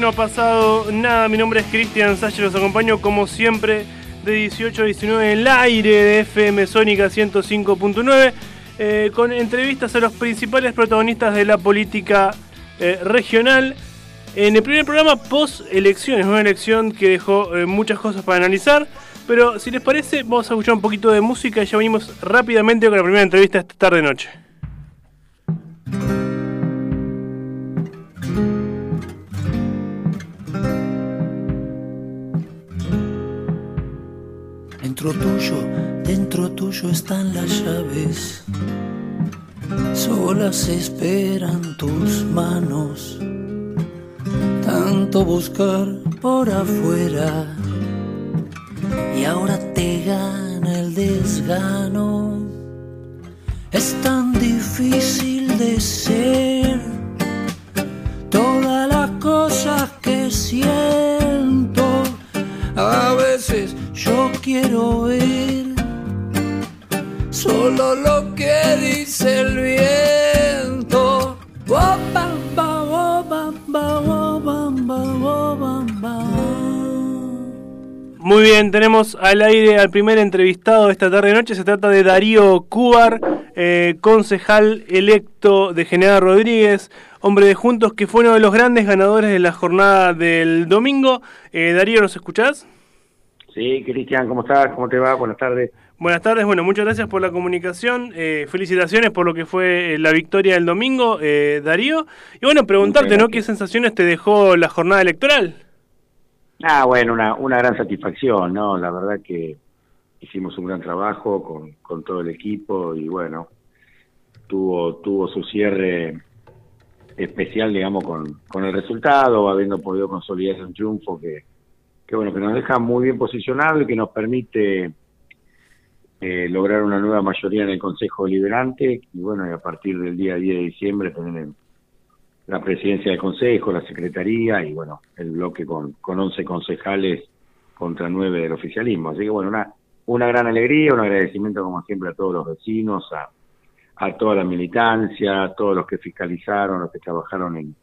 No ha pasado nada. Mi nombre es Cristian Sacher, los acompaño como siempre de 18 a 19 en el aire de FM Sónica 105.9 eh, con entrevistas a los principales protagonistas de la política eh, regional. En el primer programa post elecciones, una elección que dejó eh, muchas cosas para analizar. Pero si les parece, vamos a escuchar un poquito de música y ya venimos rápidamente con la primera entrevista esta tarde Dentro tuyo, dentro tuyo están las llaves. Solas esperan tus manos. Tanto buscar por afuera. Y ahora te gana el desgano. Es tan difícil de ser. Todas las cosas que siento. Quiero oír solo lo que dice el viento. Muy bien, tenemos al aire al primer entrevistado de esta tarde noche. Se trata de Darío Cúbar, eh, concejal electo de General Rodríguez, hombre de Juntos, que fue uno de los grandes ganadores de la jornada del domingo. Eh, Darío, ¿nos escuchás? Sí, Cristian, ¿cómo estás? ¿Cómo te va? Buenas tardes. Buenas tardes, bueno, muchas gracias por la comunicación. eh, felicitaciones por lo que fue eh, la victoria del domingo, eh, Darío. Y bueno, preguntarte, ¿no? ¿Qué sensaciones te dejó la jornada electoral? Ah, bueno, una, una gran satisfacción, ¿no? La verdad que hicimos un gran trabajo con, con todo el equipo y bueno, tuvo, tuvo su cierre especial, digamos, con, con el resultado, habiendo podido consolidar un triunfo que, que, bueno, que nos deja muy bien posicionado y que nos permite eh, lograr una nueva mayoría en el Consejo Deliberante y, bueno, y a partir del día 10 de diciembre tener la presidencia del Consejo, la Secretaría y, bueno, el bloque con, con 11 concejales contra 9 del oficialismo. Así que, bueno, una, una gran alegría, un agradecimiento, como siempre, a todos los vecinos, a a toda la militancia, a todos los que fiscalizaron, los que trabajaron en,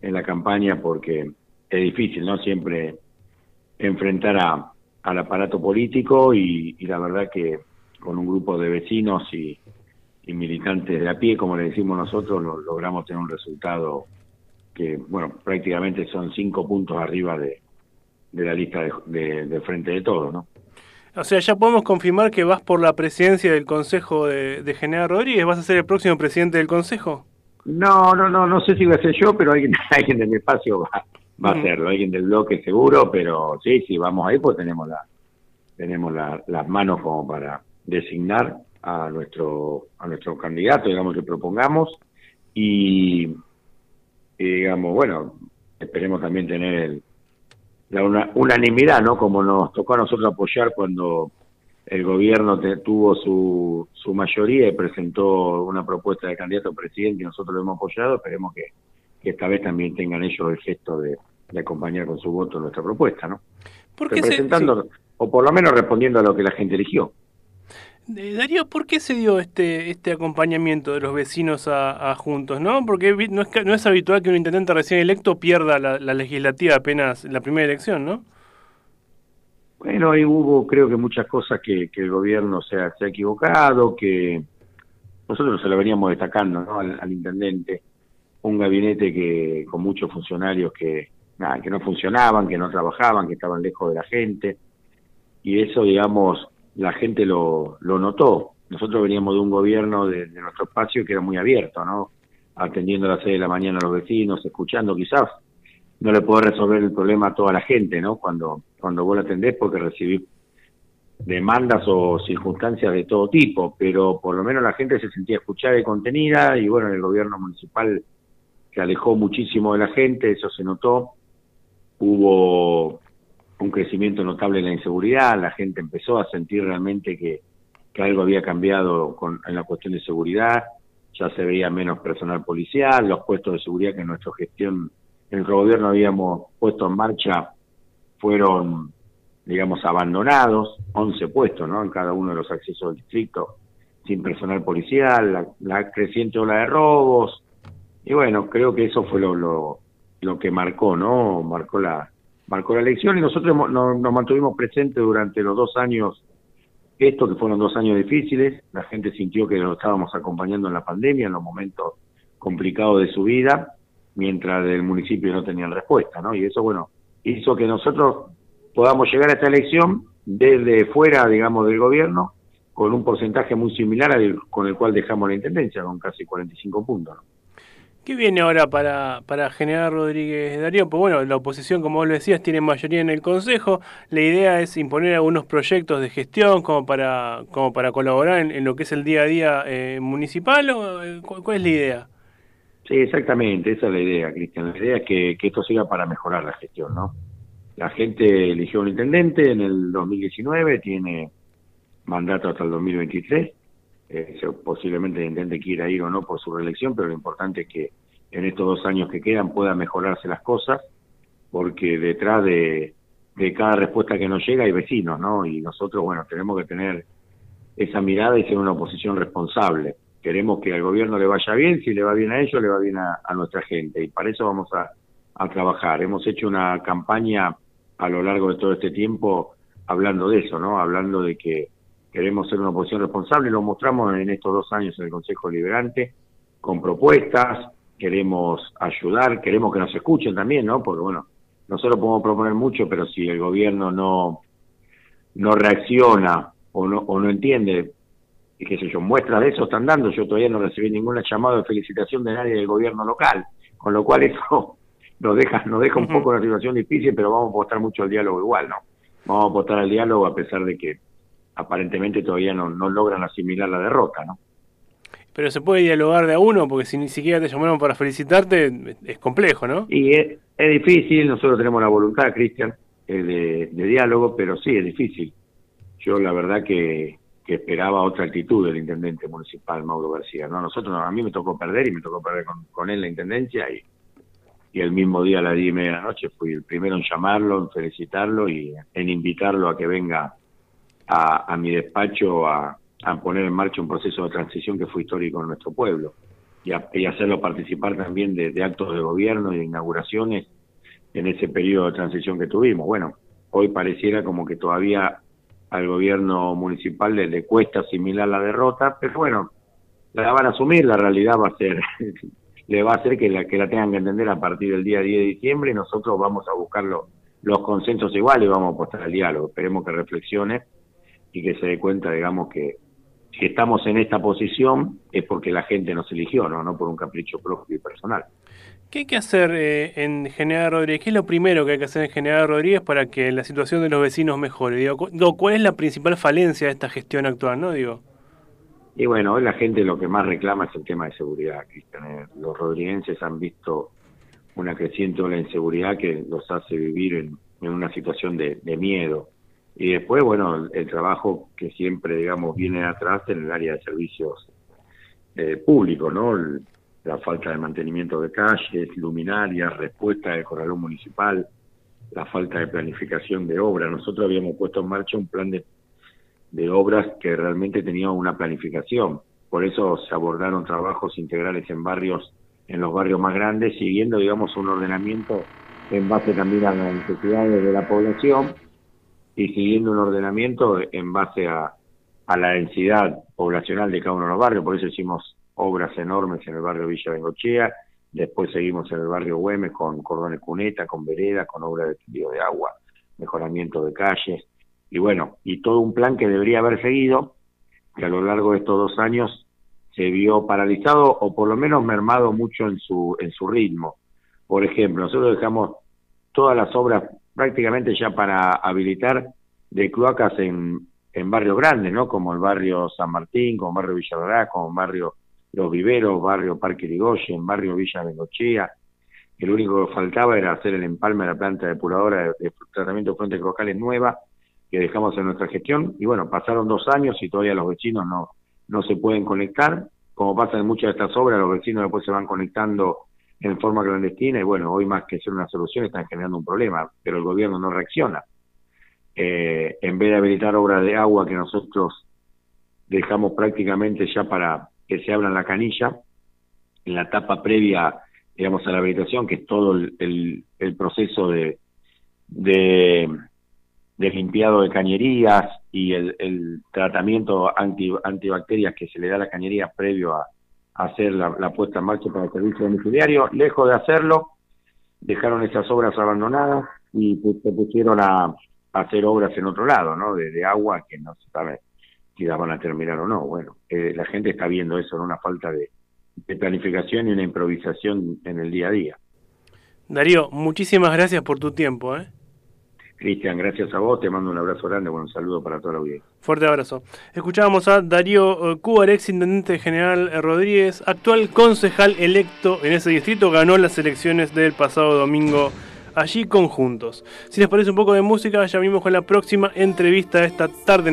en la campaña, porque es difícil, ¿no? Siempre enfrentar a, al aparato político y, la verdad que con un grupo de vecinos y, militantes de a pie, como le decimos nosotros, logramos tener un resultado que, bueno, prácticamente son cinco puntos arriba de, de la lista de, de frente de todos, ¿no? O sea, ya podemos confirmar que vas por la presidencia del Consejo de, de General Rodríguez. ¿Vas a ser el próximo presidente del Consejo? No, no, no, no sé si voy a ser yo, pero alguien, alguien de mi espacio va, va a hacerlo, alguien del bloque seguro, pero sí, sí, vamos ahí, pues tenemos la, tenemos las manos como para designar a nuestro, a nuestro candidato, digamos, que propongamos, y, y digamos, bueno, esperemos también tener el, la unanimidad, ¿no? Como nos tocó a nosotros apoyar cuando el gobierno tuvo su, su mayoría y presentó una propuesta de candidato a presidente y nosotros lo hemos apoyado, esperemos que, esta vez también tengan ellos el gesto de, acompañar con su voto nuestra propuesta, ¿no? Representando, o por lo menos respondiendo a lo que la gente eligió. Darío, ¿por qué se dio este este acompañamiento de los vecinos a, Juntos? ¿no? Porque no es, no es habitual que un intendente recién electo pierda la, legislativa apenas la primera elección, ¿no? Bueno, ahí hubo creo que muchas cosas que, el gobierno se ha, se ha, equivocado, que nosotros se lo veníamos destacando ¿no? al, intendente, un gabinete que con muchos funcionarios que, nada, que no funcionaban, que no trabajaban, que estaban lejos de la gente, y eso, digamos, la gente lo, lo notó. Nosotros veníamos de un gobierno de, nuestro espacio que era muy abierto, ¿no? Atendiendo a las seis de la mañana a los vecinos, escuchando quizás. No le puedo resolver el problema a toda la gente, ¿no? Cuando, cuando vos lo atendés porque recibís demandas o circunstancias de todo tipo, pero por lo menos la gente se sentía escuchada y contenida y bueno, el gobierno municipal se alejó muchísimo de la gente, eso se notó. Hubo un crecimiento notable en la inseguridad, la gente empezó a sentir realmente que, que algo había cambiado con, en la cuestión de seguridad, ya se veía menos personal policial, los puestos de seguridad que en nuestra gestión, en nuestro gobierno habíamos puesto en marcha, fueron, digamos, abandonados, 11 puestos, ¿no? En cada uno de los accesos al distrito, sin personal policial, la, la creciente ola de robos, y bueno, creo que eso fue lo, lo, lo que marcó, ¿no? Marcó la, marcó la elección y nosotros nos, mantuvimos presentes durante los dos años, esto que fueron dos años difíciles, la gente sintió que lo estábamos acompañando en la pandemia, en los momentos complicados de su vida, mientras el municipio no tenía respuesta, ¿no? Y eso, bueno, hizo que nosotros podamos llegar a esta elección desde fuera, digamos, del gobierno, con un porcentaje muy similar al con el cual dejamos la intendencia, con casi 45 puntos, ¿no? ¿Qué viene ahora para, para General Rodríguez Darío? Pues bueno, la oposición, como vos lo decías, tiene mayoría en el Consejo. La idea es imponer algunos proyectos de gestión como para, como para colaborar en, lo que es el día a día eh, municipal. ¿o, eh, ¿Cuál es la idea? Sí, exactamente, esa es la idea, Cristian. La idea es que, que esto siga para mejorar la gestión, ¿no? La gente eligió un intendente en el 2019, tiene mandato hasta el 2023 eh, posiblemente intente que ir ir o no por su reelección, pero lo importante es que en estos dos años que quedan puedan mejorarse las cosas, porque detrás de, cada respuesta que nos llega hay vecinos, ¿no? Y nosotros, bueno, tenemos que tener esa mirada y ser una oposición responsable. Queremos que al gobierno le vaya bien, si le va bien a ellos, le va bien a, nuestra gente, y para eso vamos a trabajar. Hemos hecho una campaña a lo largo de todo este tiempo hablando de eso, ¿no? Hablando de que queremos ser una oposición responsable, lo mostramos en estos dos años en el Consejo Liberante, con propuestas, queremos ayudar, queremos que nos escuchen también, ¿no? Porque bueno, nosotros podemos proponer mucho, pero si el gobierno no, no reacciona o no, o no entiende, y qué sé yo, muestras de eso están dando, yo todavía no recibí ninguna llamada de felicitación de nadie del gobierno local, con lo cual eso nos deja, nos deja un poco una situación difícil, pero vamos a apostar mucho al diálogo igual, ¿no? Vamos a apostar al diálogo a pesar de que aparentemente todavía no, no logran asimilar la derrota, ¿no? pero se puede dialogar de a uno, porque si ni siquiera te llamaron para felicitarte, es complejo, ¿no? Y es, es difícil, nosotros tenemos la voluntad, Cristian, eh, de, de diálogo, pero sí, es difícil. Yo la verdad que, que esperaba otra actitud del intendente municipal, Mauro García. No, nosotros, a mí me tocó perder y me tocó perder con, con él la intendencia y, y el mismo día a las diez y media de la noche fui el primero en llamarlo, en felicitarlo y en invitarlo a que venga a, a mi despacho a, poner en marcha un proceso de transición que fue histórico en nuestro pueblo y, a- y hacerlo participar también de, actos de gobierno y de inauguraciones en ese periodo de transición que tuvimos. Bueno, hoy pareciera como que todavía al gobierno municipal le, le cuesta asimilar la derrota, pero bueno, la van a asumir, la realidad va a ser, le va a hacer que la, que la tengan que entender a partir del día 10 de diciembre y nosotros vamos a buscar lo- los consensos iguales y vamos a apostar al diálogo. Esperemos que reflexione y que se dé cuenta, digamos, que si estamos en esta posición es porque la gente nos eligió, no, no por un capricho propio y personal. ¿Qué hay que hacer eh, en General Rodríguez? ¿Qué es lo primero que hay que hacer en General Rodríguez para que la situación de los vecinos mejore? Digo, cu- digo, ¿cuál es la principal falencia de esta gestión actual, no? Digo, Y bueno, hoy la gente lo que más reclama es el tema de seguridad, Cristian. Eh, Los rodriguenses han visto una creciente ola de inseguridad que los hace vivir en, en una situación de, de miedo. Y después, bueno, el, trabajo que siempre, digamos, viene atrás en el área de servicios eh, públicos, ¿no? El- la falta de mantenimiento de calles, luminarias, respuesta del corralón municipal, la falta de planificación de obra. Nosotros habíamos puesto en marcha un plan de de obras que realmente tenían una planificación. Por eso se abordaron trabajos integrales en barrios, en los barrios más grandes, siguiendo, digamos, un ordenamiento en base también a las necesidades de la población y siguiendo un ordenamiento en base a, a la densidad poblacional de cada uno de los barrios. Por eso hicimos obras enormes en el barrio Villa Bengochea, después seguimos en el barrio Güemes con cordones cuneta, con vereda, con obras de tendido de agua, mejoramiento de calles, y bueno, y todo un plan que debería haber seguido, que a lo largo de estos dos años se vio paralizado o por lo menos mermado mucho en su, en su ritmo. Por ejemplo, nosotros dejamos todas las obras prácticamente ya para habilitar de cloacas en, en barrios grandes, ¿no? Como el barrio San Martín, como el barrio Villadorá, como el barrio Los Viveros, barrio Parque Irigoyen, barrio Villa Bengochea. El único que faltaba era hacer el empalme de la planta depuradora de, tratamiento de fuentes locales nueva que dejamos en nuestra gestión. Y bueno, pasaron dos años y todavía los vecinos no, no se pueden conectar. Como pasa en muchas de estas obras, los vecinos después se van conectando en forma clandestina y bueno, hoy más que ser una solución están generando un problema, pero el gobierno no reacciona. Eh, en vez de habilitar obras de agua que nosotros dejamos prácticamente ya para que se abran la canilla, en la etapa previa, digamos, a la habilitación, que es todo el, el, el proceso de, de, de limpiado de cañerías y el, el tratamiento anti, antibacterias que se le da a la cañería previo a, hacer la, puesta en marcha para el servicio domiciliario. Lejos de hacerlo, dejaron esas obras abandonadas y se pusieron a, hacer obras en otro lado, ¿no? De, agua que no se sabe si las van a terminar o no. Bueno, eh, la gente está viendo eso, en una falta de planificación y una improvisación en el día a día. Darío, muchísimas gracias por tu tiempo, ¿eh? Cristian, gracias a vos, te mando un abrazo grande, bueno, un saludo para toda la audiencia. Fuerte abrazo. Escuchábamos a Darío uh, Cubar, ex intendente general Rodríguez, actual concejal electo en ese distrito, ganó las elecciones del pasado domingo allí conjuntos. Si les parece un poco de música, ya vimos con la próxima entrevista esta tarde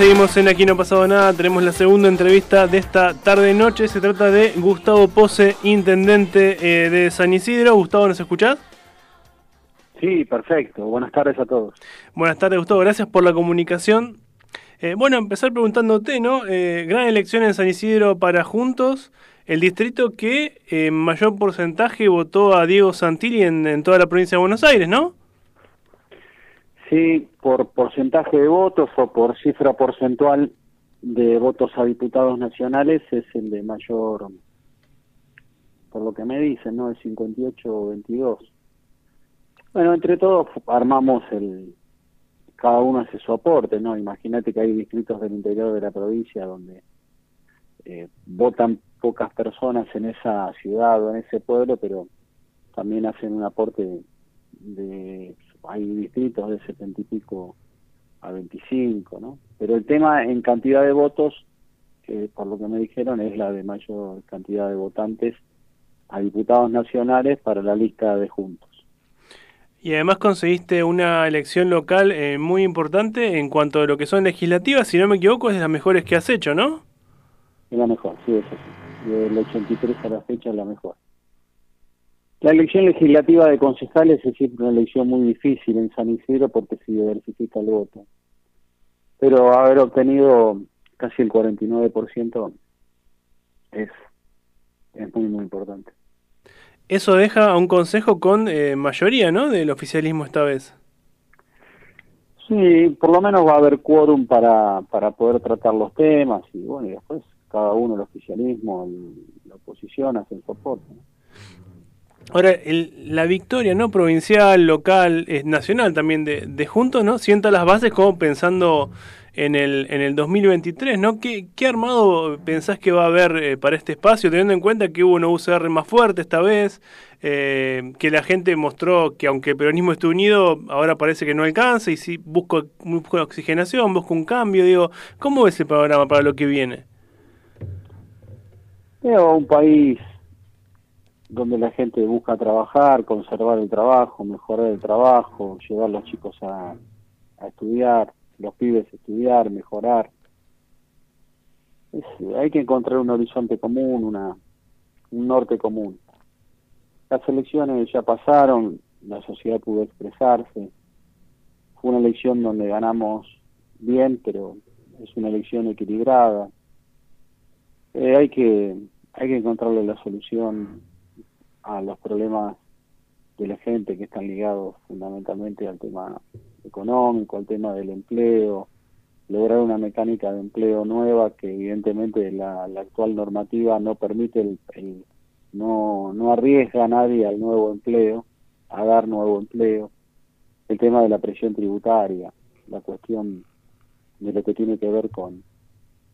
seguimos en Aquí no ha pasado nada. Tenemos la segunda entrevista de esta tarde-noche. Se trata de Gustavo Pose, intendente eh, de San Isidro. Gustavo, ¿nos escuchás? Sí, perfecto. Buenas tardes a todos. Buenas tardes, Gustavo. Gracias por la comunicación. Eh, bueno, empezar preguntándote, ¿no? Eh, gran elección en San Isidro para Juntos, el distrito que en mayor porcentaje votó a Diego Santilli en, en toda la provincia de Buenos Aires, ¿no? Sí, por porcentaje de votos o por cifra porcentual de votos a diputados nacionales es el de mayor, por lo que me dicen, ¿no? El 58 o 22. Bueno, entre todos armamos el, cada uno hace su aporte, ¿no? Imagínate que hay distritos del interior de la provincia donde eh, votan pocas personas en esa ciudad o en ese pueblo, pero también hacen un aporte de hay distritos de setenta y pico a 25, ¿no? Pero el tema en cantidad de votos, que por lo que me dijeron, es la de mayor cantidad de votantes a diputados nacionales para la lista de Juntos. Y además conseguiste una elección local eh, muy importante en cuanto a lo que son legislativas, si no me equivoco, es de las mejores que has hecho, ¿no? Es la mejor, sí, es así. Del 83 a la fecha es la mejor. La elección legislativa de concejales es siempre una elección muy difícil en San Isidro porque se diversifica el voto. Pero haber obtenido casi el 49% es, es muy, muy importante. Eso deja a un consejo con eh, mayoría, ¿no? Del oficialismo esta vez. Sí, por lo menos va a haber quórum para, para poder tratar los temas y bueno, y después cada uno, el oficialismo y la oposición hacen soporte. ¿no? Ahora, el, la victoria no provincial, local, es nacional también de, de Juntos, ¿no? Sienta las bases como pensando en el, en el 2023, ¿no? ¿Qué, ¿Qué armado pensás que va a haber eh, para este espacio, teniendo en cuenta que hubo una UCR más fuerte esta vez, eh, que la gente mostró que aunque el peronismo esté unido, ahora parece que no alcanza y si busco, busco oxigenación, busco un cambio, digo, ¿cómo es el panorama para lo que viene? Veo un país donde la gente busca trabajar, conservar el trabajo, mejorar el trabajo, llevar a los chicos a, estudiar, los pibes a estudiar, mejorar. Es, hay que encontrar un horizonte común, una, un norte común. Las elecciones ya pasaron, la sociedad pudo expresarse. Fue una elección donde ganamos bien, pero es una elección equilibrada. Eh, hay que hay que encontrarle la solución a los problemas de la gente que están ligados fundamentalmente al tema económico, al tema del empleo, lograr una mecánica de empleo nueva que evidentemente la, la actual normativa no permite, el, no, no arriesga a nadie al nuevo empleo, a dar nuevo empleo, el tema de la presión tributaria, la cuestión de lo que tiene que ver con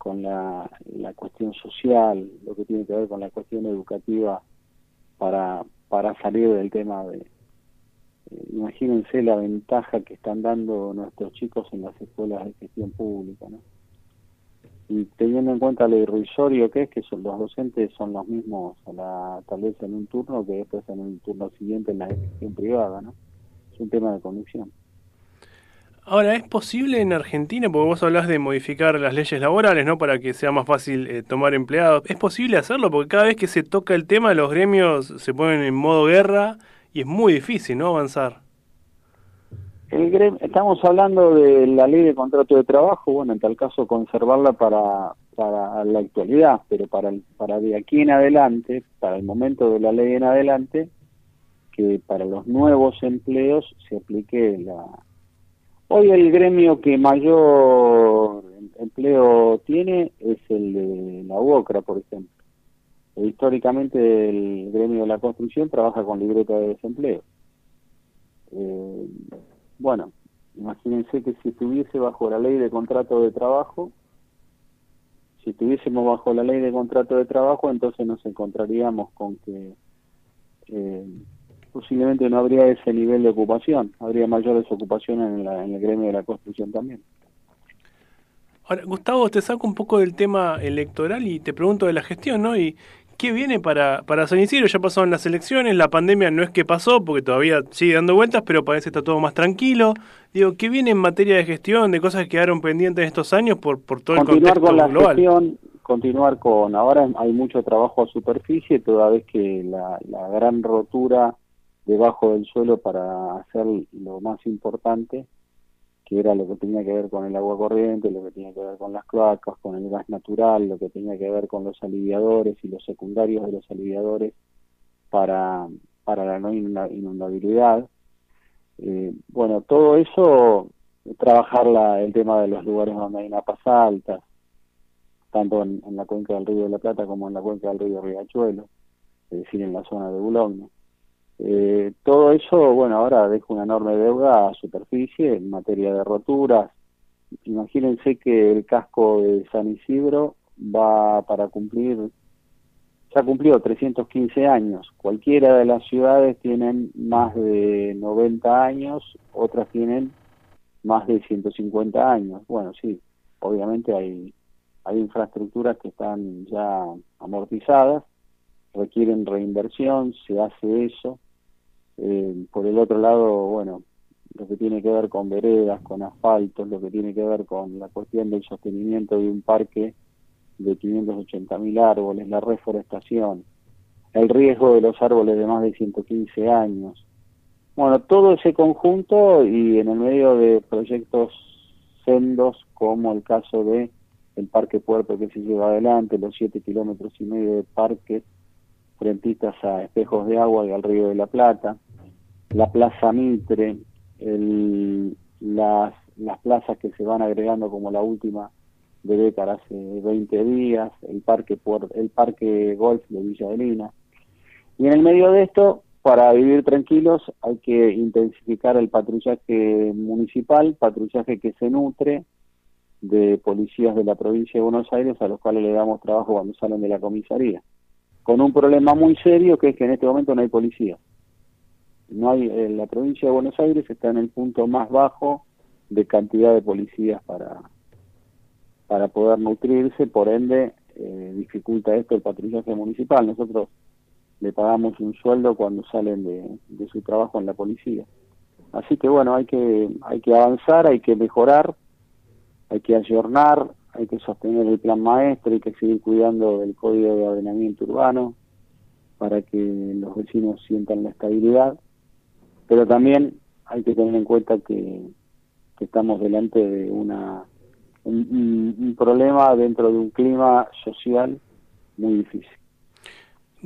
con la, la cuestión social, lo que tiene que ver con la cuestión educativa para, para salir del tema de... Eh, imagínense la ventaja que están dando nuestros chicos en las escuelas de gestión pública, ¿no? Y teniendo en cuenta lo irrisorio que es, que son, los docentes son los mismos, a la, tal vez en un turno, que después en un turno siguiente en la gestión privada, ¿no? Es un tema de condición. Ahora, ¿es posible en Argentina, porque vos hablás de modificar las leyes laborales, ¿no? Para que sea más fácil eh, tomar empleados. ¿Es posible hacerlo? Porque cada vez que se toca el tema, los gremios se ponen en modo guerra y es muy difícil, ¿no? Avanzar. El gremio, estamos hablando de la ley de contrato de trabajo, bueno, en tal caso conservarla para, para la actualidad, pero para, el, para de aquí en adelante, para el momento de la ley en adelante, que para los nuevos empleos se aplique la, Hoy el gremio que mayor empleo tiene es el de la UOCRA, por ejemplo. E históricamente el gremio de la construcción trabaja con libreta de desempleo. Eh, bueno, imagínense que si estuviese bajo la ley de contrato de trabajo, si estuviésemos bajo la ley de contrato de trabajo, entonces nos encontraríamos con que eh, posiblemente no habría ese nivel de ocupación, habría mayor desocupación en, la, en el gremio de la construcción también. Ahora, Gustavo, te saco un poco del tema electoral y te pregunto de la gestión, ¿no? ¿Y ¿Qué viene para, para San Isidro? Ya pasaron las elecciones, la pandemia no es que pasó, porque todavía sigue dando vueltas, pero parece que está todo más tranquilo. Digo, ¿qué viene en materia de gestión, de cosas que quedaron pendientes en estos años por, por todo continuar el contexto con la global? gestión, continuar con, ahora hay mucho trabajo a superficie, toda vez que la, la gran rotura debajo del suelo para hacer lo más importante, que era lo que tenía que ver con el agua corriente, lo que tenía que ver con las cloacas, con el gas natural, lo que tenía que ver con los aliviadores y los secundarios de los aliviadores para, para la no inunda- inundabilidad. Eh, bueno, todo eso, trabajar la, el tema de los lugares donde hay napas altas, tanto en, en la cuenca del Río de la Plata como en la cuenca del Río Riachuelo, es decir, en la zona de Boulogne. Eh, todo eso, bueno, ahora deja una enorme deuda a superficie en materia de roturas. Imagínense que el casco de San Isidro va para cumplir, ya cumplió 315 años. Cualquiera de las ciudades tienen más de 90 años, otras tienen más de 150 años. Bueno, sí, obviamente hay, hay infraestructuras que están ya amortizadas, requieren reinversión, se hace eso. Eh, por el otro lado, bueno, lo que tiene que ver con veredas, con asfaltos, lo que tiene que ver con la cuestión del sostenimiento de un parque de 580 mil árboles, la reforestación, el riesgo de los árboles de más de 115 años. Bueno, todo ese conjunto y en el medio de proyectos sendos como el caso de el Parque Puerto que se lleva adelante, los siete kilómetros y medio de parque frentistas a espejos de agua y al Río de la Plata, la Plaza Mitre, el, las, las plazas que se van agregando como la última de Bécar hace 20 días, el parque, Puer- el parque Golf de Villa Adelina. Y en el medio de esto, para vivir tranquilos, hay que intensificar el patrullaje municipal, patrullaje que se nutre de policías de la provincia de Buenos Aires a los cuales le damos trabajo cuando salen de la comisaría. Con un problema muy serio que es que en este momento no hay policía. No hay, eh, la provincia de Buenos Aires está en el punto más bajo de cantidad de policías para, para poder nutrirse, por ende eh, dificulta esto el patrullaje municipal. Nosotros le pagamos un sueldo cuando salen de, de su trabajo en la policía. Así que bueno, hay que, hay que avanzar, hay que mejorar, hay que ayornar, hay que sostener el plan maestro, hay que seguir cuidando del código de ordenamiento urbano para que los vecinos sientan la estabilidad, pero también hay que tener en cuenta que, que estamos delante de una un, un- un problema dentro de un clima social muy difícil.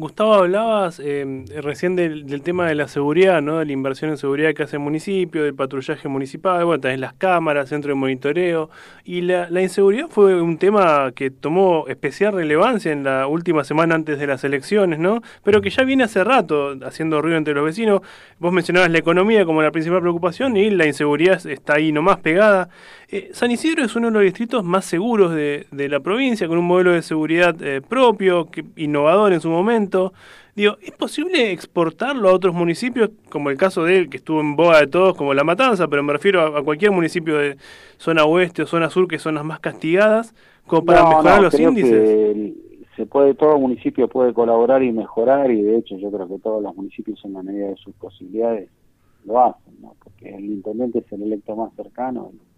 Gustavo, hablabas eh, recién del, del tema de la seguridad, ¿no? De la inversión en seguridad que hace el municipio, del patrullaje municipal, bueno, también las cámaras, centro de monitoreo. Y la, la inseguridad fue un tema que tomó especial relevancia en la última semana antes de las elecciones, ¿no? Pero que ya viene hace rato haciendo ruido entre los vecinos. Vos mencionabas la economía como la principal preocupación y la inseguridad está ahí nomás pegada. Eh, San Isidro es uno de los distritos más seguros de, de la provincia, con un modelo de seguridad eh, propio, que, innovador en su momento. Digo, ¿es posible exportarlo a otros municipios, como el caso de él, que estuvo en boga de todos, como La Matanza, pero me refiero a, a cualquier municipio de zona oeste o zona sur, que son las más castigadas, como para No, mejorar no, los creo índices? que se puede, todo municipio puede colaborar y mejorar y de hecho yo creo que todos los municipios en la medida de sus posibilidades lo hacen, ¿no? porque el intendente es el electo más cercano y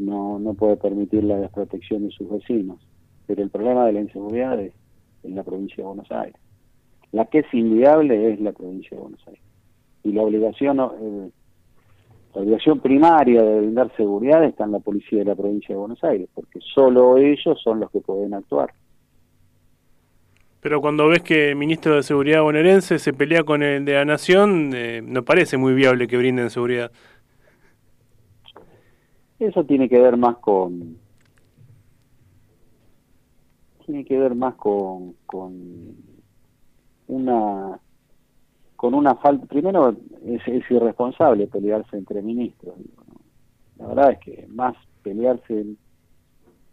no, no puede permitir la desprotección de sus vecinos. Pero el problema de la inseguridad es en la provincia de Buenos Aires. La que es inviable es la provincia de Buenos Aires. Y la obligación, eh, la obligación primaria de brindar seguridad está en la policía de la provincia de Buenos Aires, porque solo ellos son los que pueden actuar. Pero cuando ves que el ministro de Seguridad bonaerense se pelea con el de la Nación, eh, no parece muy viable que brinden seguridad. Eso tiene que ver más con tiene que ver más con, con una con una falta primero es, es irresponsable pelearse entre ministros la verdad es que más pelearse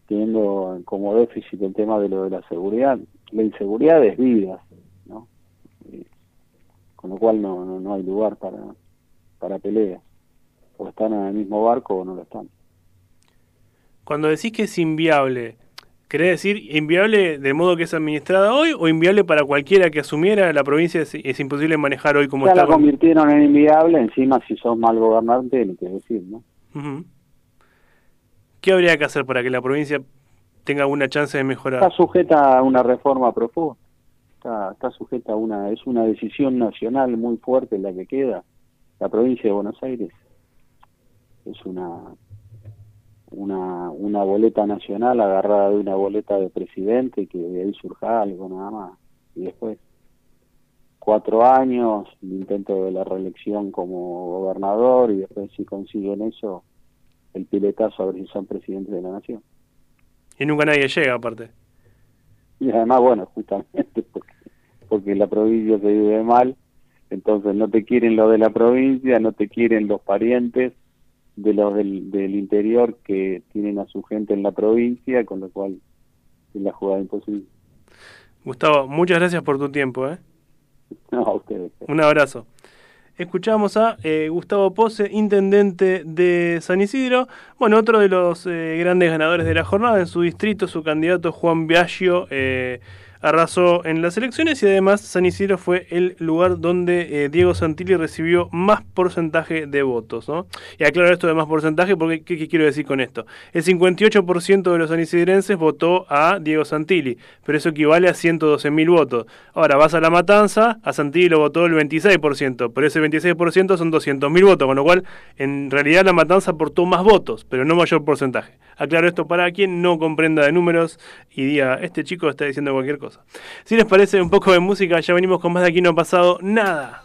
teniendo como déficit el tema de lo de la seguridad la inseguridad es vidas no Eh, con lo cual no, no no hay lugar para para peleas. O están en el mismo barco o no lo están Cuando decís que es inviable, ¿Querés decir inviable del modo que es administrada hoy o inviable para cualquiera que asumiera la provincia es, es imposible manejar hoy como Ya está? la convirtieron en inviable, encima si sos mal gobernante, ni que decir, ¿no? ¿Qué habría que hacer para que la provincia tenga alguna chance de mejorar? Está sujeta a una reforma profunda. Está, está sujeta a una, es una decisión nacional muy fuerte la que queda. La provincia de Buenos Aires es una, una, una boleta nacional agarrada de una boleta de presidente y que de ahí surja algo nada más. Y después, cuatro años, el intento de la reelección como gobernador y después si consiguen eso, el piletazo a ver si son presidentes de la nación. Y nunca nadie llega, aparte. Y además, bueno, justamente porque, porque la provincia se vive mal, entonces no te quieren los de la provincia, no te quieren los parientes de los del, del interior que tienen a su gente en la provincia, con lo cual es la jugada imposible. Gustavo, muchas gracias por tu tiempo. ¿eh? No, a ustedes. Un abrazo. Escuchamos a eh, Gustavo Pose, intendente de San Isidro. Bueno, otro de los eh, grandes ganadores de la jornada en su distrito, su candidato Juan Biagio, eh, arrasó en las elecciones y además San Isidro fue el lugar donde eh, Diego Santilli recibió más porcentaje de votos. ¿no? Y aclaro esto de más porcentaje porque ¿qué, qué quiero decir con esto? El 58% de los sanisidrenses votó a Diego Santilli, pero eso equivale a 112.000 votos. Ahora vas a La Matanza, a Santilli lo votó el 26%, pero ese 26% son 200.000 votos, con lo cual en realidad La Matanza aportó más votos, pero no mayor porcentaje. Aclaro esto para quien no comprenda de números y diga, este chico está diciendo cualquier cosa. Si les parece un poco de música, ya venimos con más de aquí no ha pasado nada.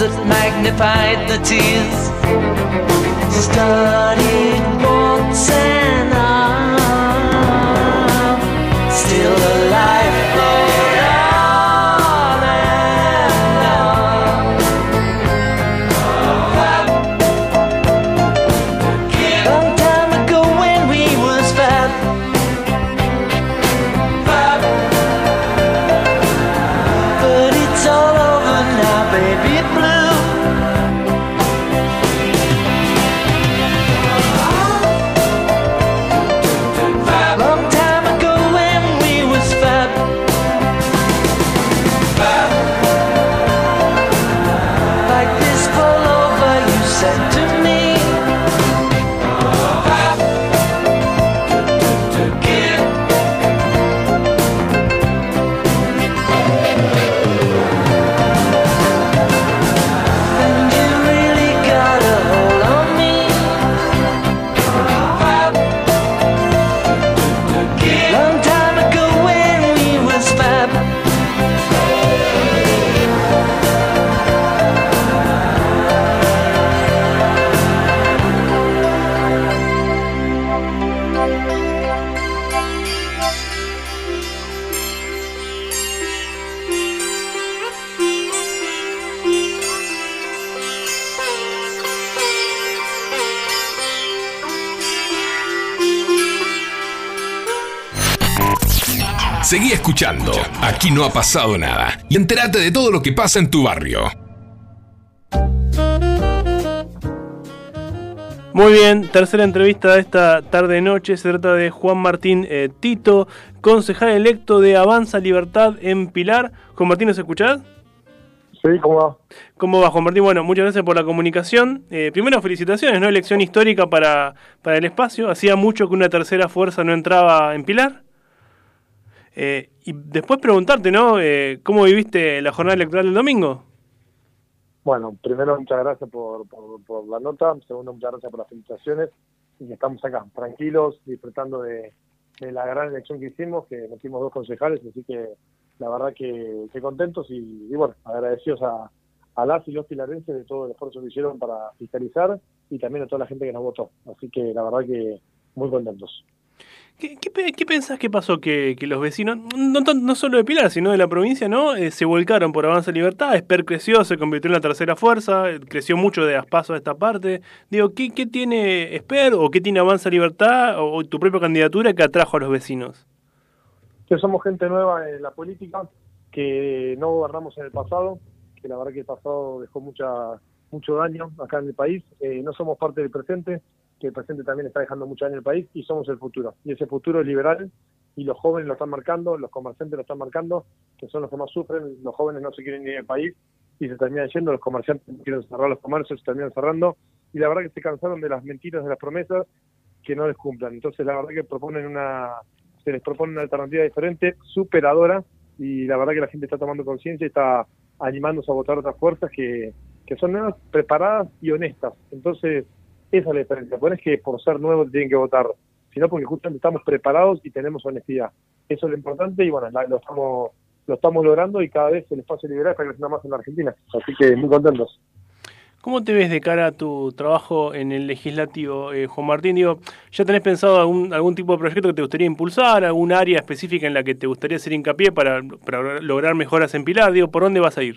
That magnified the tears. Started escuchando. Aquí no ha pasado nada. Y entérate de todo lo que pasa en tu barrio. Muy bien, tercera entrevista de esta tarde-noche. Se trata de Juan Martín eh, Tito, concejal electo de Avanza Libertad en Pilar. Juan Martín, ¿nos escuchás? Sí, ¿cómo va? ¿Cómo va, Juan Martín? Bueno, muchas gracias por la comunicación. Eh, primero, felicitaciones, ¿no? Elección histórica para, para el espacio. Hacía mucho que una tercera fuerza no entraba en Pilar. Eh, y después preguntarte, ¿no? Eh, ¿Cómo viviste la jornada electoral del domingo? Bueno, primero muchas gracias por, por, la nota, segundo muchas gracias por las felicitaciones y estamos acá, tranquilos, disfrutando de, de la gran elección que hicimos, que metimos dos concejales, así que la verdad que, que contentos y, y, bueno, agradecidos a, a las y los pilarenses de todo el esfuerzo que hicieron para fiscalizar y también a toda la gente que nos votó. Así que la verdad que muy contentos. ¿Qué, qué, qué pensás que pasó que, que los vecinos, no, no, solo de Pilar, sino de la provincia, no eh, se volcaron por Avanza Libertad? Esper creció, se convirtió en la tercera fuerza, creció mucho de Aspaso a esta parte. Digo, ¿qué, tiene Esper o qué tiene Avanza Libertad o, o tu propia candidatura que atrajo a los vecinos? Que somos gente nueva en la política, que no gobernamos en el pasado, que la verdad que el pasado dejó mucha mucho daño acá en el país. Eh, no somos parte del presente, que el presente también está dejando mucho en el país, y somos el futuro. Y ese futuro es liberal, y los jóvenes lo están marcando, los comerciantes lo están marcando, que son los que más sufren, los jóvenes no se quieren ir del país, y se terminan yendo, los comerciantes quieren cerrar los comercios, se terminan cerrando, y la verdad que se cansaron de las mentiras, de las promesas, que no les cumplan. Entonces la verdad que proponen una, se les propone una alternativa diferente, superadora, y la verdad que la gente está tomando conciencia y está animándose a votar otras fuerzas que, que son nuevas, preparadas y honestas. Entonces, esa es la diferencia. No es que por ser nuevos tienen que votar, sino porque justamente estamos preparados y tenemos honestidad. Eso es lo importante y bueno, lo estamos lo estamos logrando y cada vez el espacio liberal está creciendo más en la Argentina. Así que muy contentos. ¿Cómo te ves de cara a tu trabajo en el legislativo, eh, Juan Martín? Digo, ¿ya tenés pensado algún, algún tipo de proyecto que te gustaría impulsar, algún área específica en la que te gustaría hacer hincapié para, para lograr mejoras en Pilar? Digo, ¿por dónde vas a ir?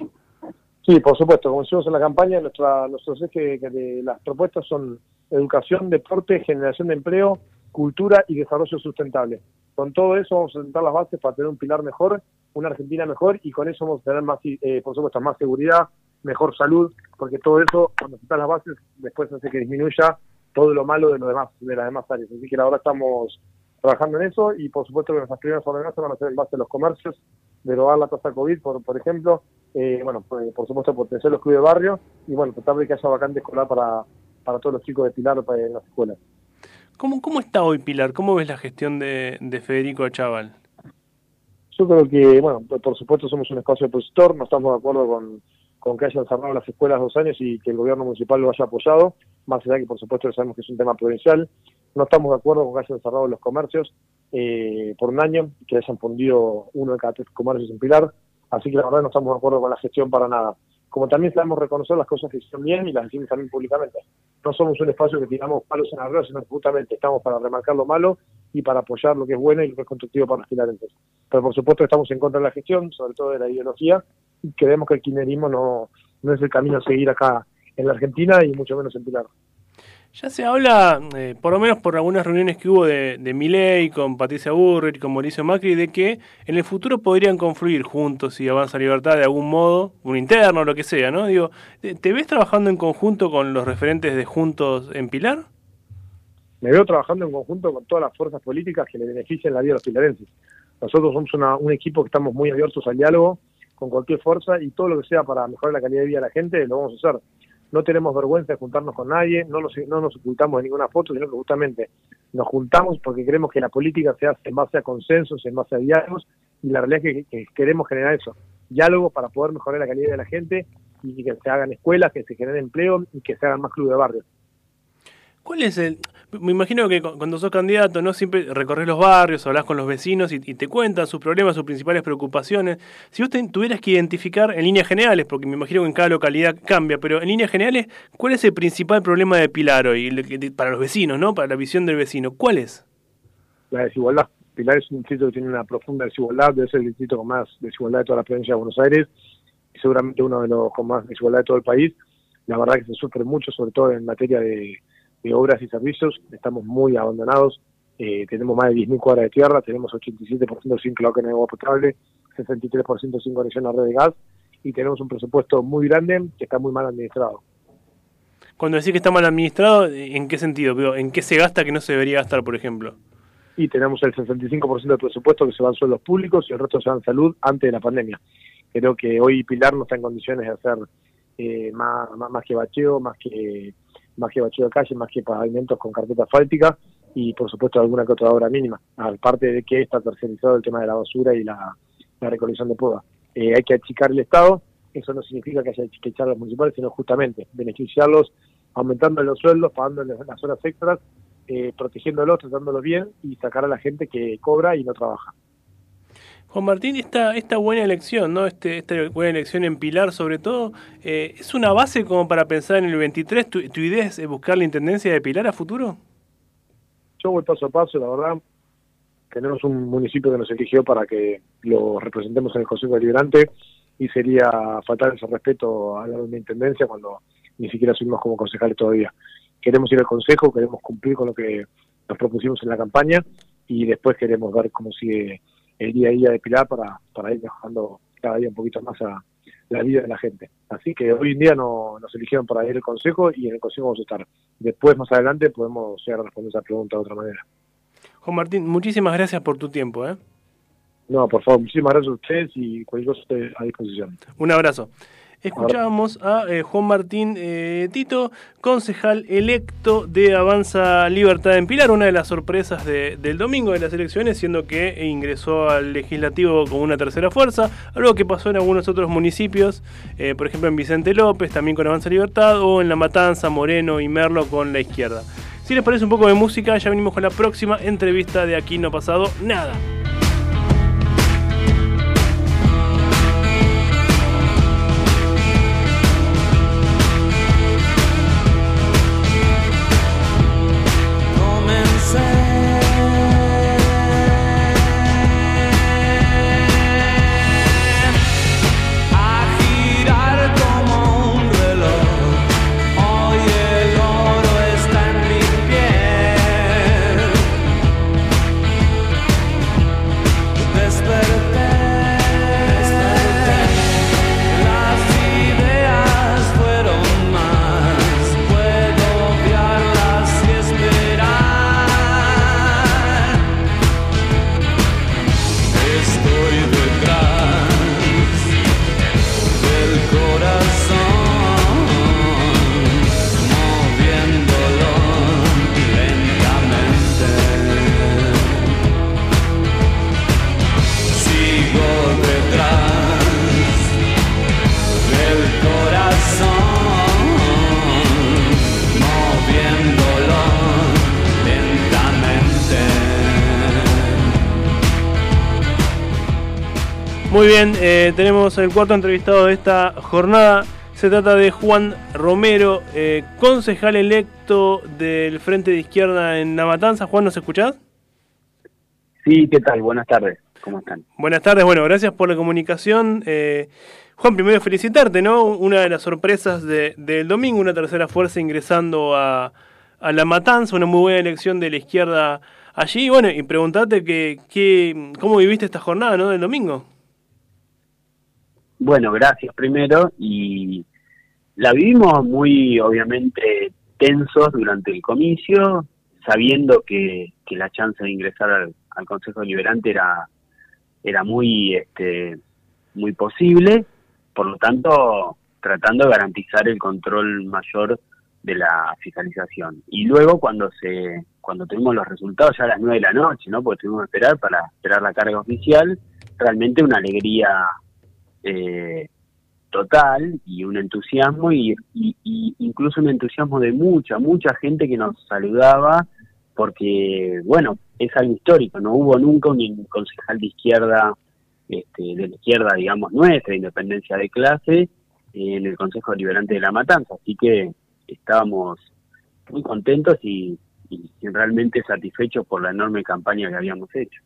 Sí, por supuesto. Como decimos en la campaña, nuestra, nuestros ejes que las propuestas son educación, deporte, generación de empleo, cultura y desarrollo sustentable. Con todo eso vamos a sentar las bases para tener un pilar mejor, una Argentina mejor y con eso vamos a tener más, eh, por supuesto, más seguridad, mejor salud, porque todo eso, cuando se las bases, después hace que disminuya todo lo malo de, lo demás, de las demás áreas. Así que ahora estamos trabajando en eso y por supuesto que nuestras primeras ordenanzas van a ser en base a los comercios, derogar la tasa COVID, por, por ejemplo, eh, bueno, por supuesto potenciar los clubes de barrio y bueno, tratar de que haya vacante escolar para, para todos los chicos de Pilar para, en las escuelas. ¿Cómo, ¿Cómo está hoy Pilar? ¿Cómo ves la gestión de, de Federico Chaval? Yo creo que, bueno, por supuesto somos un espacio opositor, no estamos de acuerdo con, con que hayan cerrado las escuelas dos años y que el gobierno municipal lo haya apoyado, más allá que por supuesto sabemos que es un tema provincial. No estamos de acuerdo con que hayan cerrado los comercios eh, por un año, que hayan fundido uno de cada tres comercios en Pilar, así que la verdad no estamos de acuerdo con la gestión para nada. Como también sabemos reconocer las cosas que hicieron bien y las decimos también públicamente. No somos un espacio que tiramos palos en rueda, sino justamente estamos para remarcar lo malo y para apoyar lo que es bueno y lo que es constructivo para los pilarenses. Pero por supuesto estamos en contra de la gestión, sobre todo de la ideología, y creemos que el kirchnerismo no, no es el camino a seguir acá en la Argentina y mucho menos en Pilar. Ya se habla, eh, por lo menos por algunas reuniones que hubo de, de Milei con Patricia Burrich, con Mauricio Macri, de que en el futuro podrían confluir juntos y Avanza Libertad de algún modo, un interno, lo que sea, ¿no? Digo, ¿te ves trabajando en conjunto con los referentes de Juntos en Pilar? Me veo trabajando en conjunto con todas las fuerzas políticas que le beneficien la vida a los pilarenses. Nosotros somos una, un equipo que estamos muy abiertos al diálogo con cualquier fuerza y todo lo que sea para mejorar la calidad de vida de la gente lo vamos a hacer no tenemos vergüenza de juntarnos con nadie, no nos, no nos ocultamos en ninguna foto, sino que justamente nos juntamos porque creemos que la política se hace en base a consensos, en base a diálogos, y la realidad es que, que queremos generar eso, diálogos para poder mejorar la calidad de la gente y que se hagan escuelas, que se genere empleo y que se hagan más clubes de barrio. ¿Cuál es el...? Me imagino que cuando sos candidato, ¿no? Siempre recorres los barrios, hablas con los vecinos y, te cuentan sus problemas, sus principales preocupaciones. Si vos te, tuvieras que identificar en líneas generales, porque me imagino que en cada localidad cambia, pero en líneas generales, ¿cuál es el principal problema de Pilar hoy? Para los vecinos, ¿no? Para la visión del vecino. ¿Cuál es? La desigualdad. Pilar es un distrito que tiene una profunda desigualdad, debe ser el distrito con más desigualdad de toda la provincia de Buenos Aires y seguramente uno de los con más desigualdad de todo el país. La verdad que se sufre mucho, sobre todo en materia de de obras y servicios, estamos muy abandonados, eh, tenemos más de 10.000 cuadras de tierra, tenemos 87% sin cloaca en agua potable, 63% sin conexión a red de gas y tenemos un presupuesto muy grande que está muy mal administrado. Cuando decís que está mal administrado, ¿en qué sentido? ¿En qué se gasta que no se debería gastar, por ejemplo? Y tenemos el 65% del presupuesto que se va en sueldos públicos y el resto se va en salud antes de la pandemia. Creo que hoy Pilar no está en condiciones de hacer eh, más, más, más que bacheo, más que más que bacheo de calle, más que pavimentos con carpeta asfáltica y por supuesto alguna que otra obra mínima, aparte de que está tercerizado el tema de la basura y la, recolección de poda. Eh, hay que achicar el Estado, eso no significa que haya que echar a los municipales, sino justamente beneficiarlos aumentando los sueldos, pagando las horas extras, eh, protegiéndolos, tratándolos bien y sacar a la gente que cobra y no trabaja. Juan Martín, esta, esta buena elección, ¿no? Este, esta buena elección en Pilar, sobre todo, eh, ¿es una base como para pensar en el 23? ¿Tu, ¿Tu, idea es buscar la intendencia de Pilar a futuro? yo voy paso a paso, la verdad. Tenemos un municipio que nos eligió para que lo representemos en el Consejo Deliberante y sería faltar ese respeto a la intendencia cuando ni siquiera subimos como concejales todavía. Queremos ir al Consejo, queremos cumplir con lo que nos propusimos en la campaña y después queremos ver cómo sigue el día a día de Pilar para, para ir mejorando cada día un poquito más a la vida de la gente. Así que hoy en día no, nos eligieron para ir al Consejo y en el Consejo vamos a estar. Después, más adelante, podemos llegar a responder esa pregunta de otra manera. Juan Martín, muchísimas gracias por tu tiempo. ¿eh? No, por favor, muchísimas gracias a ustedes y cualquier cosa a disposición. Un abrazo. Escuchábamos a eh, Juan Martín eh, Tito, concejal electo de Avanza Libertad en Pilar, una de las sorpresas del domingo de las elecciones, siendo que ingresó al legislativo con una tercera fuerza, algo que pasó en algunos otros municipios, eh, por ejemplo en Vicente López, también con Avanza Libertad, o en La Matanza, Moreno y Merlo con la izquierda. Si les parece un poco de música, ya venimos con la próxima entrevista de Aquí No ha pasado nada. Muy bien, eh, tenemos el cuarto entrevistado de esta jornada. Se trata de Juan Romero, eh, concejal electo del Frente de Izquierda en La Matanza. Juan, ¿nos escuchás? Sí, ¿qué tal? Buenas tardes. ¿Cómo están? Buenas tardes, bueno, gracias por la comunicación. Eh, Juan, primero felicitarte, ¿no? Una de las sorpresas del domingo, una tercera fuerza ingresando a, a La Matanza, una muy buena elección de la izquierda allí. Bueno, y preguntarte que, que, cómo viviste esta jornada, ¿no? Del domingo. Bueno, gracias primero y la vivimos muy obviamente tensos durante el comicio, sabiendo que, que la chance de ingresar al, Consejo Liberante era era muy este muy posible, por lo tanto tratando de garantizar el control mayor de la fiscalización. Y luego cuando se cuando tuvimos los resultados ya a las nueve de la noche, ¿no? Porque tuvimos que esperar para esperar la carga oficial, realmente una alegría eh, total y un entusiasmo y, incluso un entusiasmo de mucha, mucha gente que nos saludaba porque, bueno, es algo histórico, no hubo nunca un concejal de izquierda, este, de la izquierda, digamos, nuestra, independencia de clase, en el Consejo Liberante de la Matanza, así que estábamos muy contentos y realmente satisfechos por la enorme campaña que habíamos hecho.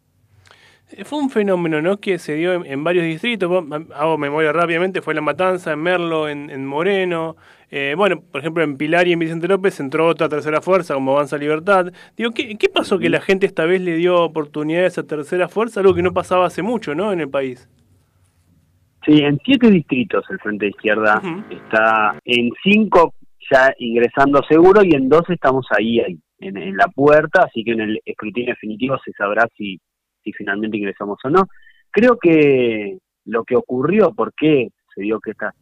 Fue un fenómeno ¿no? que se dio en, en varios distritos. Am- Hago memoria rápidamente, fue en La Matanza, en Merlo, en, en Moreno. Eh, bueno, por ejemplo, en Pilar y en Vicente López entró otra tercera fuerza como Avanza Libertad. Digo, ¿qué, qué pasó que la gente esta vez le dio oportunidad a esa tercera fuerza? Algo que no pasaba hace mucho ¿no? en el país. Sí, en siete distritos el Frente de Izquierda está en cinco ya ingresando seguro y en dos estamos ahí, ahí en, en la puerta, así que en el escrutinio definitivo se sabrá si, si finalmente ingresamos o no. Creo que lo que ocurrió, por qué se dio que, esta,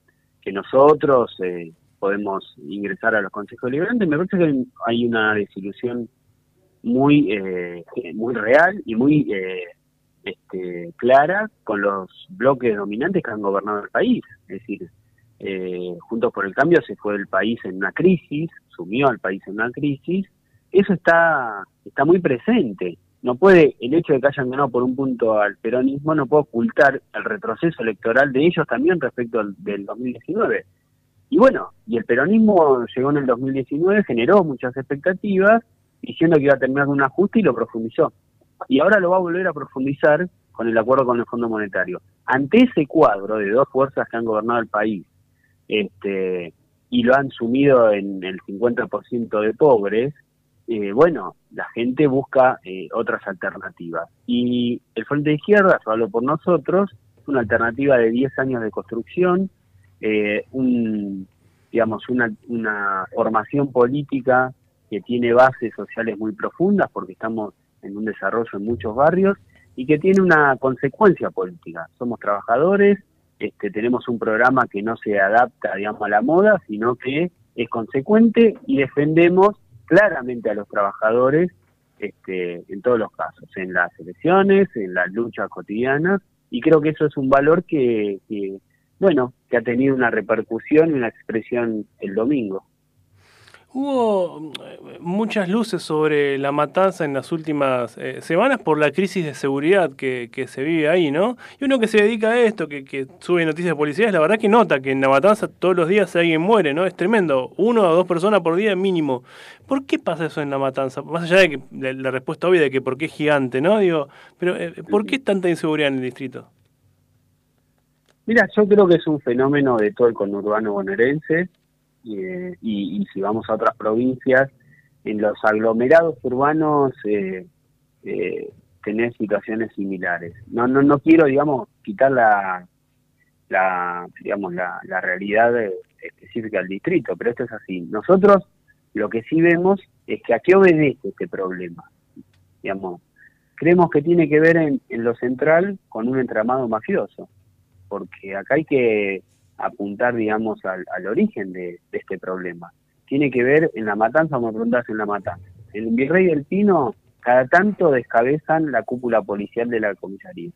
que nosotros eh, podemos ingresar a los consejos deliberantes, me parece que hay una desilusión muy, eh, muy real y muy... Eh, este, clara con los bloques dominantes que han gobernado el país. Es decir, eh, Juntos por el Cambio se fue el país en una crisis, sumió al país en una crisis. Eso está, está muy presente. No puede, el hecho de que hayan ganado por un punto al peronismo no puede ocultar el retroceso electoral de ellos también respecto al, del 2019. Y bueno, y el peronismo llegó en el 2019, generó muchas expectativas, diciendo que iba a terminar un ajuste y lo profundizó y ahora lo va a volver a profundizar con el acuerdo con el Fondo Monetario. Ante ese cuadro de dos fuerzas que han gobernado el país este, y lo han sumido en el 50% de pobres, eh, bueno, la gente busca eh, otras alternativas. Y el Frente de Izquierda, yo hablo por nosotros, es una alternativa de 10 años de construcción, eh, un, digamos, una, una formación política que tiene bases sociales muy profundas porque estamos en un desarrollo en muchos barrios y que tiene una consecuencia política. Somos trabajadores, este, tenemos un programa que no se adapta, digamos, a la moda, sino que es consecuente y defendemos claramente a los trabajadores este, en todos los casos, en las elecciones, en las luchas cotidianas, y creo que eso es un valor que, que bueno, que ha tenido una repercusión y una expresión el domingo. Hubo eh, muchas luces sobre la matanza en las últimas eh, semanas por la crisis de seguridad que, se vive ahí, ¿no? Y uno que se dedica a esto, que, sube noticias de policías, la verdad que nota que en la matanza todos los días alguien muere, ¿no? Es tremendo, uno o dos personas por día mínimo. ¿Por qué pasa eso en la matanza? Más allá de que la, respuesta obvia de que porque es gigante, ¿no? Digo, pero eh, ¿por qué tanta inseguridad en el distrito? Mira, yo creo que es un fenómeno de todo el conurbano bonaerense eh, y, si vamos a otras provincias, en los aglomerados urbanos eh, eh, tenés situaciones similares. No, no, no quiero, digamos, quitar la, la digamos, la, la realidad de- específica del distrito, pero esto es así. Nosotros lo que sí vemos es que a qué obedece este problema. Digamos, creemos que tiene que ver en lo central con un entramado mafioso, porque acá hay que apuntar, digamos, al, al origen de, de este problema. Tiene que ver en la matanza, como me preguntás en la matanza. En el Virrey del Pino, cada tanto descabezan la cúpula policial de la comisaría.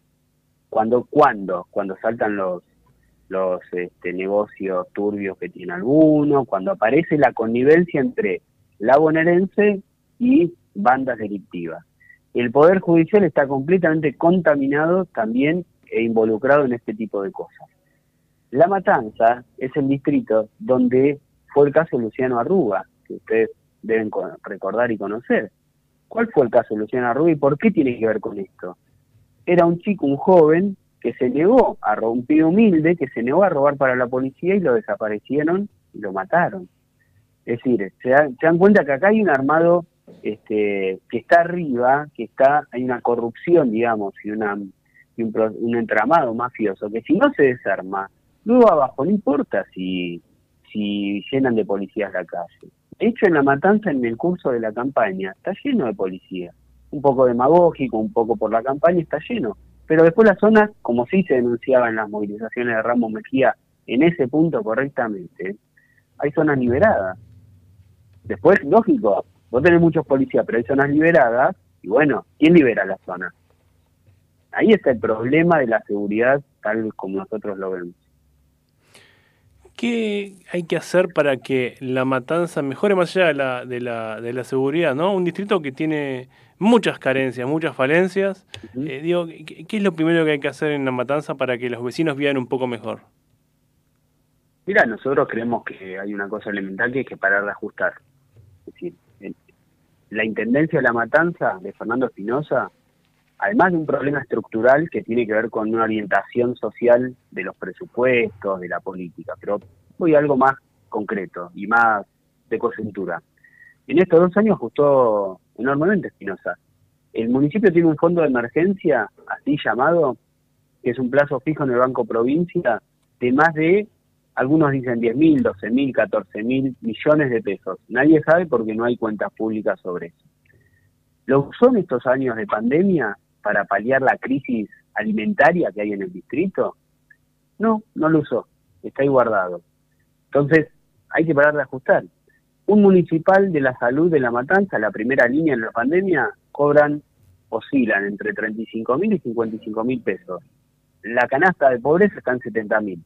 Cuando, cuando, cuando saltan los los este, negocios turbios que tiene alguno, cuando aparece la connivencia entre la bonaerense y bandas delictivas. El Poder Judicial está completamente contaminado también e involucrado en este tipo de cosas. La Matanza es el distrito donde fue el caso de Luciano Arruga, que ustedes deben co- recordar y conocer. ¿Cuál fue el caso de Luciano Arruga y por qué tiene que ver con esto? Era un chico, un joven, que se negó a robar, un pibe humilde, que se negó a robar para la policía y lo desaparecieron y lo mataron. Es decir, se dan, se dan cuenta que acá hay un armado este, que está arriba, que está, hay una corrupción, digamos, y, una, y un, un entramado mafioso, que si no se desarma, luego abajo no importa si, si llenan de policías la calle. De hecho, en la matanza, en el curso de la campaña, está lleno de policías. Un poco demagógico, un poco por la campaña, está lleno. Pero después la zona, como sí se denunciaba en las movilizaciones de Ramos Mejía, en ese punto correctamente, hay zonas liberadas. Después, lógico, vos tenés muchos policías, pero hay zonas liberadas, y bueno, ¿quién libera la zona? Ahí está el problema de la seguridad tal como nosotros lo vemos. ¿Qué hay que hacer para que la matanza mejore más allá de la, de la, de la seguridad? ¿no? Un distrito que tiene muchas carencias, muchas falencias. Eh, digo, ¿qué, qué es lo primero que hay que hacer en la matanza para que los vecinos vivan un poco mejor? Mira, nosotros creemos que hay una cosa elemental que hay que parar de ajustar. Es decir, el- la intendencia de la matanza de Fernando Espinosa además de un problema estructural que tiene que ver con una orientación social de los presupuestos, de la política. Pero voy a algo más concreto y más de coyuntura. En estos dos años ajustó enormemente Espinosa. El municipio tiene un fondo de emergencia, así llamado, que es un plazo fijo en el Banco Provincia, de más de, algunos dicen 10 mil, 12 mil, 14 mil millones de pesos. Nadie sabe porque no hay cuentas públicas sobre eso. ¿Lo usó en estos años de pandemia para paliar la crisis alimentaria que hay en el distrito? No, no lo usó, está ahí guardado. Entonces, hay que parar de ajustar. Un municipal de la salud de la matanza, la primera línea en la pandemia, cobran, oscilan entre 35 mil y 55 mil pesos. La canasta de pobreza está en 70 mil.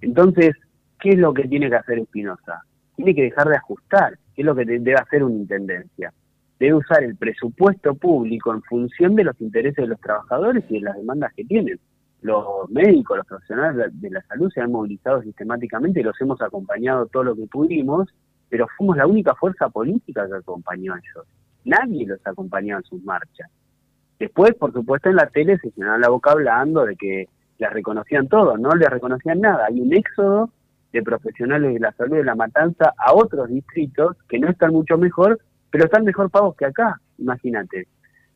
Entonces, ¿qué es lo que tiene que hacer Espinosa? Tiene que dejar de ajustar, ¿qué es lo que debe hacer una intendencia? Debe usar el presupuesto público en función de los intereses de los trabajadores y de las demandas que tienen. Los médicos, los profesionales de la salud se han movilizado sistemáticamente los hemos acompañado todo lo que pudimos, pero fuimos la única fuerza política que acompañó a ellos. Nadie los acompañó en sus marchas. Después, por supuesto, en la tele se llenaron la boca hablando de que les reconocían todo, no les reconocían nada. Hay un éxodo de profesionales de la salud de la matanza a otros distritos que no están mucho mejor, pero están mejor pagos que acá, imagínate.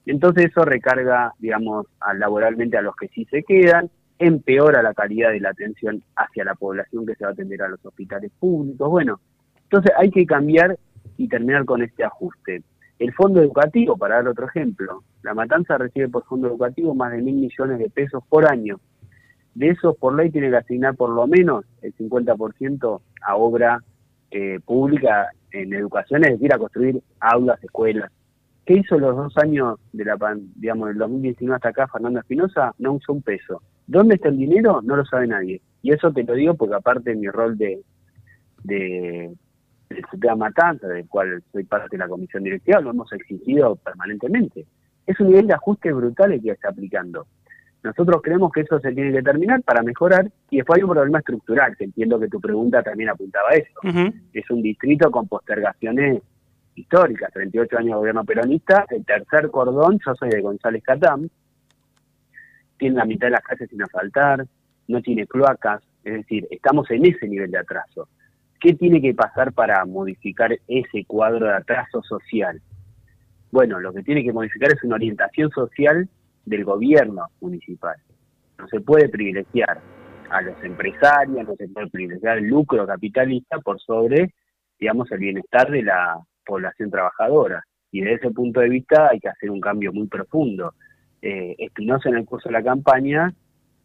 Entonces eso recarga, digamos, laboralmente a los que sí se quedan, empeora la calidad de la atención hacia la población que se va a atender a los hospitales públicos. Bueno, entonces hay que cambiar y terminar con este ajuste. El fondo educativo, para dar otro ejemplo, la matanza recibe por fondo educativo más de mil millones de pesos por año. De esos, por ley, tiene que asignar por lo menos el 50% a obra eh, pública en educación, es decir, a construir aulas, escuelas. ¿Qué hizo los dos años de la digamos, del 2019 hasta acá Fernando Espinosa? No usó un peso. ¿Dónde está el dinero? No lo sabe nadie. Y eso te lo digo porque aparte de mi rol de, de de Matanza, del cual soy parte de la comisión directiva, lo hemos exigido permanentemente. Es un nivel de ajuste brutal el que está aplicando. Nosotros creemos que eso se tiene que terminar para mejorar y después hay un problema estructural, que entiendo que tu pregunta también apuntaba a eso. Es un distrito con postergaciones históricas, 38 años de gobierno peronista, el tercer cordón, yo soy de González Catán, tiene la mitad de las calles sin asfaltar, no tiene cloacas, es decir, estamos en ese nivel de atraso. ¿Qué tiene que pasar para modificar ese cuadro de atraso social? Bueno, lo que tiene que modificar es una orientación social del gobierno municipal. No se puede privilegiar a los empresarios, no se puede privilegiar el lucro capitalista por sobre, digamos, el bienestar de la población trabajadora. Y desde ese punto de vista hay que hacer un cambio muy profundo. Eh, Espinosa en el curso de la campaña,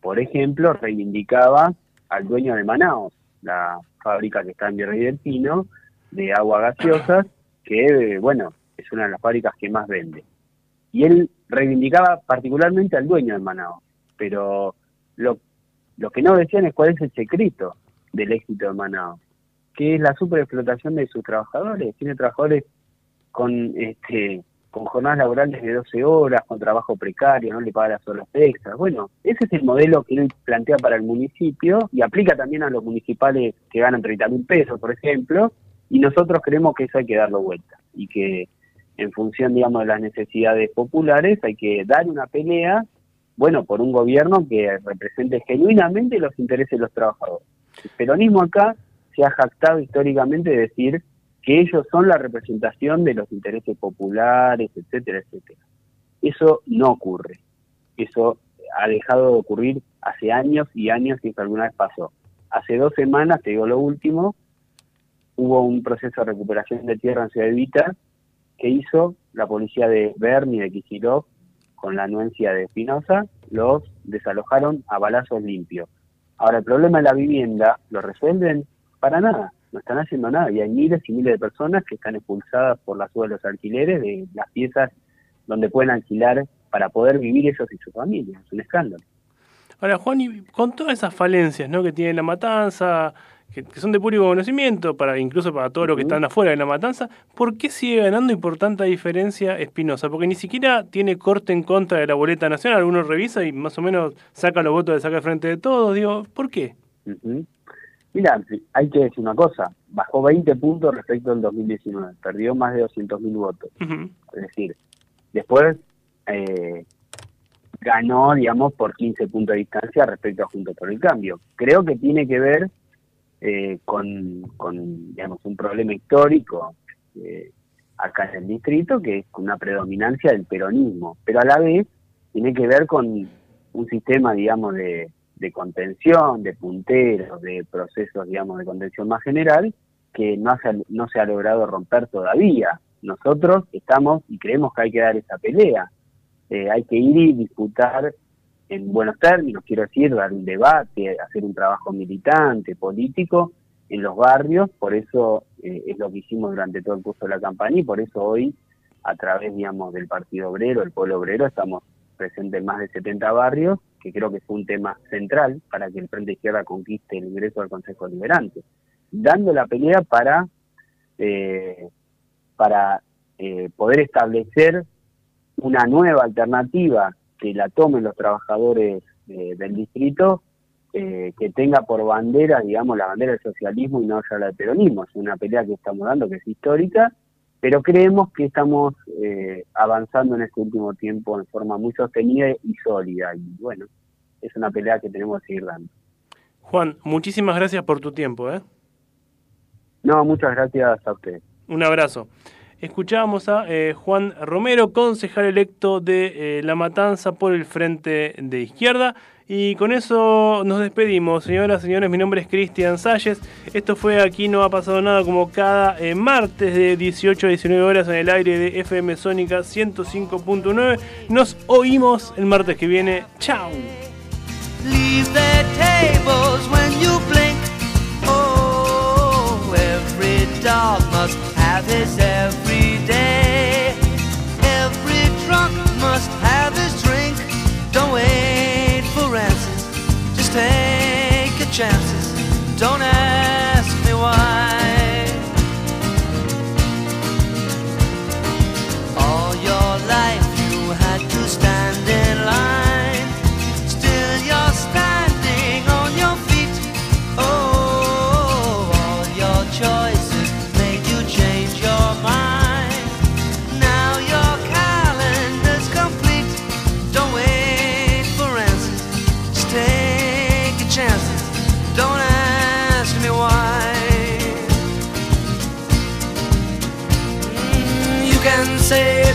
por ejemplo, reivindicaba al dueño de Manaos, la fábrica que está en Virrey del Pino, de agua gaseosas, que, bueno, es una de las fábricas que más vende. Y él reivindicaba particularmente al dueño de Manao, pero lo, lo que no decían es cuál es el secreto del éxito de Manao, que es la superexplotación de sus trabajadores. Tiene trabajadores con este con jornadas laborales de 12 horas, con trabajo precario, no le paga las horas extras. Bueno, ese es el modelo que él plantea para el municipio y aplica también a los municipales que ganan 30 mil pesos, por ejemplo, y nosotros creemos que eso hay que darlo vuelta y que en función, digamos, de las necesidades populares hay que dar una pelea, bueno, por un gobierno que represente genuinamente los intereses de los trabajadores. El peronismo acá se ha jactado históricamente de decir que ellos son la representación de los intereses populares, etcétera, etcétera. Eso no ocurre. Eso ha dejado de ocurrir hace años y años y que alguna vez pasó. Hace dos semanas, te digo lo último, hubo un proceso de recuperación de tierra en Ciudad Evita que hizo la policía de Berni de Kicillof con la anuencia de Espinosa, los desalojaron a balazos limpios. Ahora, el problema de la vivienda lo resuelven para nada no están haciendo nada y hay miles y miles de personas que están expulsadas por la suba de los alquileres de las piezas donde pueden alquilar para poder vivir ellos y su familia. Es un escándalo. Ahora, Juan, y con todas esas falencias ¿no? que tiene la matanza, que, son de público conocimiento, para incluso para todos los que están afuera de la matanza, ¿por qué sigue ganando y por tanta diferencia Espinosa? Porque ni siquiera tiene corte en contra de la boleta nacional, alguno revisa y más o menos saca los votos de saca frente de todos, digo, ¿por qué? Mira, hay que decir una cosa, bajó 20 puntos respecto al 2019, perdió más de 200.000 votos. Es decir, después, eh, ganó, digamos, por 15 puntos de distancia respecto a Juntos por el Cambio. Creo que tiene que ver eh, con, digamos, un problema histórico eh, acá en el distrito, que es una predominancia del peronismo, pero a la vez tiene que ver con un sistema, digamos, de, de contención, de punteros, de procesos, digamos, de contención más general, que no, no se ha logrado romper todavía. Nosotros estamos y creemos que hay que dar esa pelea. Eh, hay que ir y disputar en buenos términos, quiero decir, dar un debate, hacer un trabajo militante, político en los barrios, por eso eh, es lo que hicimos durante todo el curso de la campaña y por eso hoy, a través, digamos, del Partido Obrero, el Pueblo Obrero, estamos presentes en más de 70 barrios, que creo que fue un tema central para que el Frente Izquierda conquiste el ingreso al Consejo Liberante, dando la pelea para, eh, para eh, poder establecer una nueva alternativa que la tomen los trabajadores eh, del distrito, eh, que tenga por bandera, digamos, la bandera del socialismo y no ya la del peronismo. Es una pelea que estamos dando que es histórica, pero creemos que estamos eh, avanzando en este último tiempo en forma muy sostenida y sólida. Y bueno, es una pelea que tenemos que seguir dando. Juan, muchísimas gracias por tu tiempo. ¿eh? No, muchas gracias a usted. Un abrazo escuchábamos a eh, Juan Romero, concejal electo de eh, La Matanza por el Frente de Izquierda. Y con eso nos despedimos, señoras y señores. Mi nombre es Cristian Salles. Esto fue Aquí No Ha Pasado Nada, como cada eh, martes de 18 a 19 horas en el aire de FM Sónica 105.9. Nos oímos el martes que viene. ¡Chao! Have his every day. Every drunk must have his drink. Don't wait for answers, just take your chances. Don't ask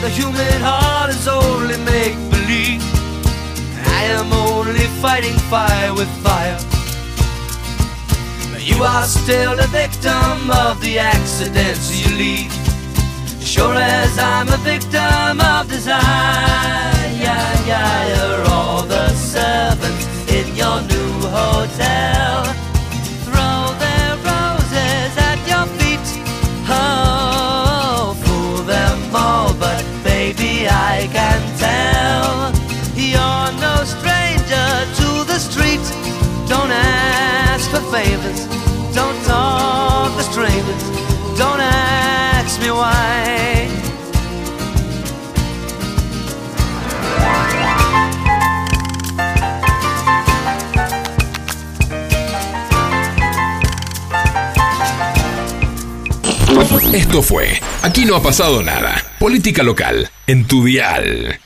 the human heart is only make believe. I am only fighting fire with fire. You are still the victim of the accidents you leave. Sure as I'm a victim of desire. Yeah, yeah, you're all the servants in your favors. Don't talk to strangers. Don't ask me why. Esto fue Aquí no ha pasado nada. Política local en tu dial.